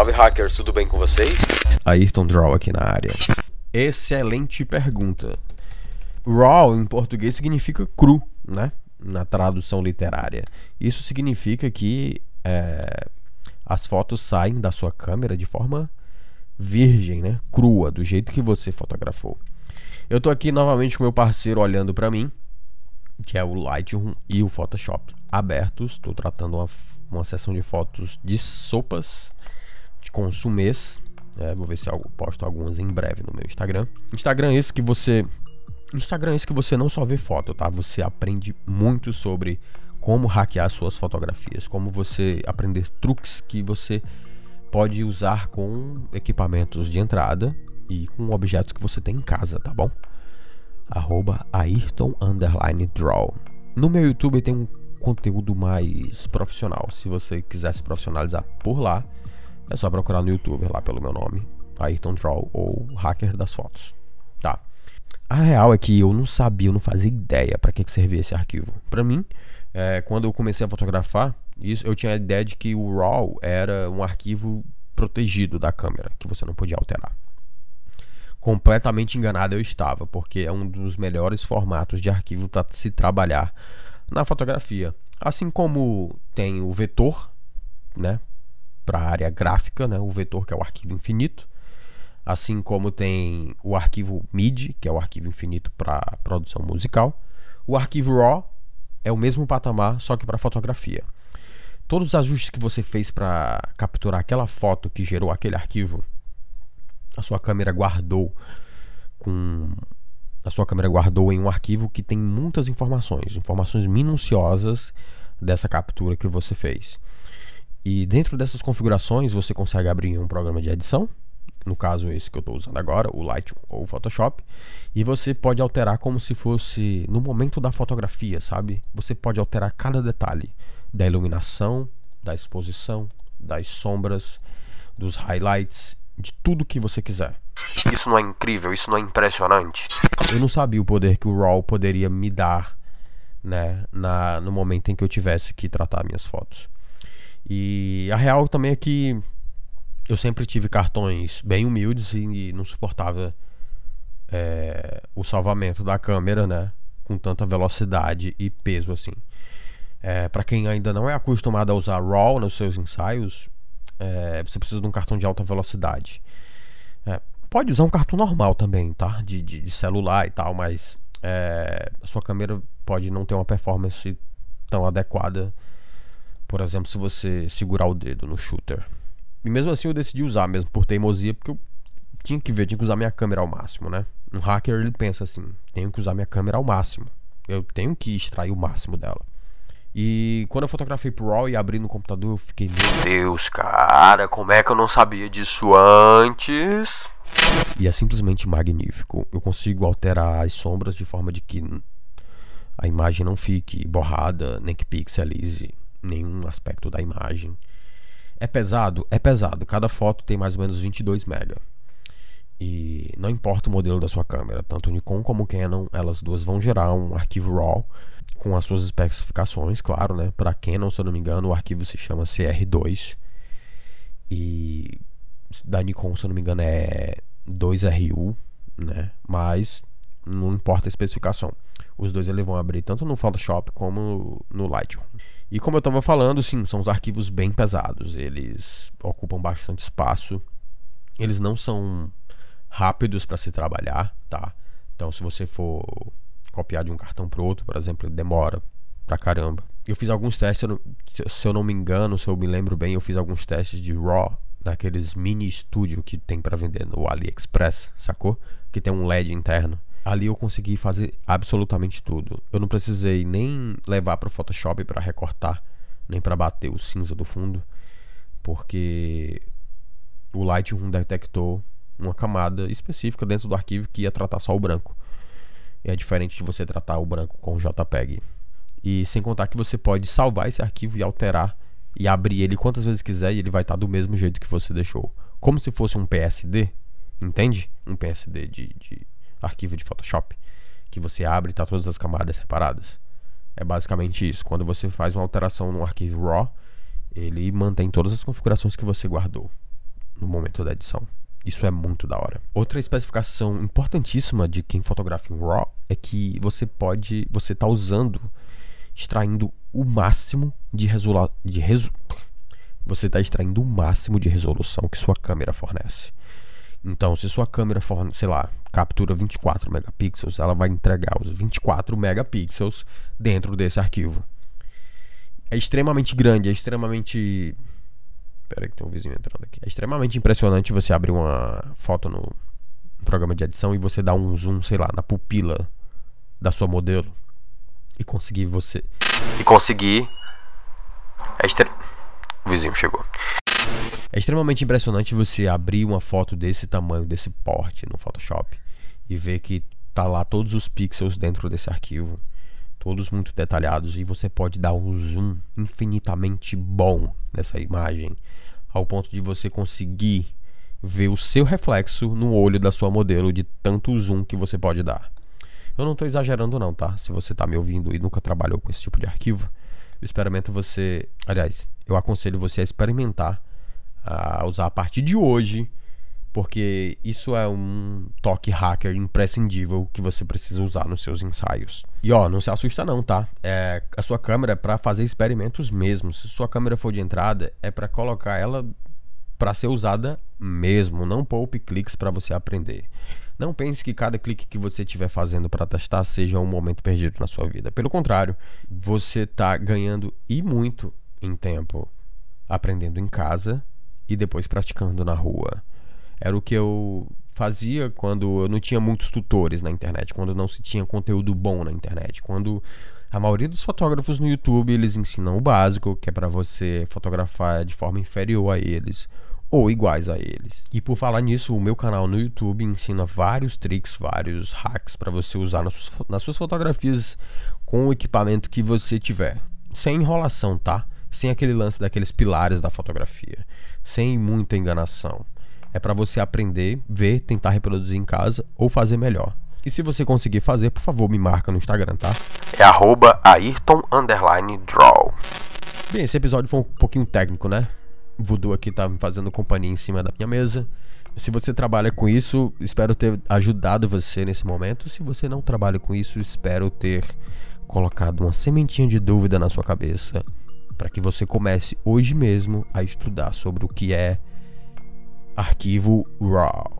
salve hackers, tudo bem com vocês? Ayrton Draw aqui na área. Excelente pergunta. Raw em português significa cru, né? Na tradução literária. Isso significa que é, as fotos saem da sua câmera de forma virgem, né? Crua, do jeito que você fotografou. Eu tô aqui novamente com meu parceiro olhando para mim, que é o Lightroom e o Photoshop abertos. Estou tratando uma, uma sessão de fotos de sopas consumês. É, vou ver se eu posto algumas em breve no meu Instagram. Instagram esse que você Instagram esse que você não só vê foto, tá? Você aprende muito sobre como hackear suas fotografias, como você aprender truques que você pode usar com equipamentos de entrada e com objetos que você tem em casa, tá bom? Arroba Ayrton Draw. No meu YouTube tem um conteúdo mais profissional. Se você quiser se profissionalizar por lá, é só procurar no YouTube lá pelo meu nome, Ayrton Draw ou Hacker das Fotos. Tá. A real é que eu não sabia, eu não fazia ideia para que, que servia esse arquivo. Para mim, é, quando eu comecei a fotografar, isso, eu tinha a ideia de que o RAW era um arquivo protegido da câmera, que você não podia alterar. Completamente enganado eu estava, porque é um dos melhores formatos de arquivo para se trabalhar na fotografia. Assim como tem o vetor, né, para a área gráfica, né, o vetor que é o arquivo infinito, assim como tem o arquivo MIDI, que é o arquivo infinito para produção musical, o arquivo RAW é o mesmo patamar, só que para fotografia. Todos os ajustes que você fez para capturar aquela foto que gerou aquele arquivo, a sua câmera guardou com a sua câmera guardou em um arquivo que tem muitas informações, informações minuciosas dessa captura que você fez. E dentro dessas configurações você consegue abrir um programa de edição, no caso esse que eu estou usando agora, o Lightroom ou o Photoshop, e você pode alterar como se fosse no momento da fotografia, sabe? Você pode alterar cada detalhe da iluminação, da exposição, das sombras, dos highlights, de tudo que você quiser. Isso não é incrível? Isso não é impressionante? Eu não sabia o poder que o RAW poderia me dar, né, na, no momento em que eu tivesse que tratar minhas fotos. E a real também é que eu sempre tive cartões bem humildes e não suportava é, o salvamento da câmera, né? Com tanta velocidade e peso assim. É, para quem ainda não é acostumado a usar RAW nos seus ensaios, é, você precisa de um cartão de alta velocidade. Pode usar um cartão normal também, tá? De, de, de celular e tal, mas a sua câmera pode não ter uma performance tão adequada. Por exemplo, se você segurar o dedo no shooter. E mesmo assim eu decidi usar mesmo por teimosia, porque eu tinha que ver, tinha que usar minha câmera ao máximo, né? Um hacker ele pensa assim: tenho que usar minha câmera ao máximo. Eu tenho que extrair o máximo dela. E quando eu fotografei pro RAW e abri no computador, eu fiquei, meu Deus, cara, como é que eu não sabia disso antes? E é simplesmente magnífico. Eu consigo alterar as sombras de forma de que a imagem não fique borrada, nem que pixelize nenhum aspecto da imagem. É pesado? É pesado. Cada foto tem mais ou menos 22 MB. E não importa o modelo da sua câmera, tanto Nikon como Canon, elas duas vão gerar um arquivo RAW com as suas especificações, claro, né? Para Canon, se eu não me engano, o arquivo se chama CR2. E da Nikon, se eu não me engano, é 2RU, né? Mas não importa a especificação. Os dois eles vão abrir tanto no Photoshop como no Lightroom. E como eu estava falando, sim, são os arquivos bem pesados. Eles ocupam bastante espaço. Eles não são rápidos para se trabalhar, tá? Então, se você for copiar de um cartão para outro, por exemplo, demora pra caramba. Eu fiz alguns testes, se eu não me engano, se eu me lembro bem, eu fiz alguns testes de RAW naqueles mini studio que tem para vender no AliExpress, sacou? Que tem um LED interno. Ali eu consegui fazer absolutamente tudo. Eu não precisei nem levar para o Photoshop para recortar, nem para bater o cinza do fundo, porque o Lightroom detectou uma camada específica dentro do arquivo que ia tratar só o branco. E é diferente de você tratar o branco com o JPEG. E sem contar que você pode salvar esse arquivo e alterar e abrir ele quantas vezes quiser e ele vai estar do mesmo jeito que você deixou. Como se fosse um PSD, entende? Um PSD de, de arquivo de Photoshop. Que você abre e está todas as camadas separadas. É basicamente isso. Quando você faz uma alteração no arquivo RAW, ele mantém todas as configurações que você guardou. no momento da edição. Isso é muito da hora. Outra especificação importantíssima de quem fotografa em RAW é que você pode, você tá usando, extraindo o máximo de resolução, de resu você está extraindo o máximo de resolução que sua câmera fornece. Então, se sua câmera, for, sei lá, captura 24 megapixels, ela vai entregar os 24 megapixels dentro desse arquivo. É extremamente grande, é extremamente. Pera aí que tem um vizinho entrando aqui. É extremamente impressionante você abrir uma foto no programa de edição e você dar um zoom, sei lá, na pupila da sua modelo e conseguir você. E conseguir. É extre... O vizinho chegou. É extremamente impressionante você abrir uma foto desse tamanho, desse porte no Photoshop e ver que tá lá todos os pixels dentro desse arquivo, todos muito detalhados e você pode dar um zoom infinitamente bom nessa imagem, ao ponto de você conseguir ver o seu reflexo no olho da sua modelo de tanto zoom que você pode dar. Eu não estou exagerando não, tá? Se você está me ouvindo e nunca trabalhou com esse tipo de arquivo, eu experimento você, aliás, eu aconselho você a experimentar a usar a partir de hoje, porque isso é um toque hacker imprescindível que você precisa usar nos seus ensaios. E ó, não se assusta não, tá? É, a sua câmera é para fazer experimentos mesmo. Se sua câmera for de entrada, é para colocar ela para ser usada mesmo, não poupe cliques para você aprender. Não pense que cada clique que você estiver fazendo para testar seja um momento perdido na sua vida. Pelo contrário, você está ganhando e muito em tempo aprendendo em casa e depois praticando na rua. Era o que eu fazia quando eu não tinha muitos tutores na internet, quando não se tinha conteúdo bom na internet, quando a maioria dos fotógrafos no YouTube eles ensinam o básico, que é para você fotografar de forma inferior a eles ou iguais a eles. E por falar nisso, o meu canal no YouTube ensina vários tricks, vários hacks para você usar nas suas, nas suas fotografias com o equipamento que você tiver, sem enrolação, tá? Sem aquele lance daqueles pilares da fotografia sem muita enganação. É para você aprender, ver, tentar reproduzir em casa ou fazer melhor. E se você conseguir fazer, por favor, me marca no Instagram, tá? É arroba Ayrton Draw. Bem, esse episódio foi um pouquinho técnico, né? O Voodoo aqui tá me fazendo companhia em cima da minha mesa. Se você trabalha com isso, espero ter ajudado você nesse momento. Se você não trabalha com isso, espero ter colocado uma sementinha de dúvida na sua cabeça para que você comece hoje mesmo a estudar sobre o que é arquivo RAW.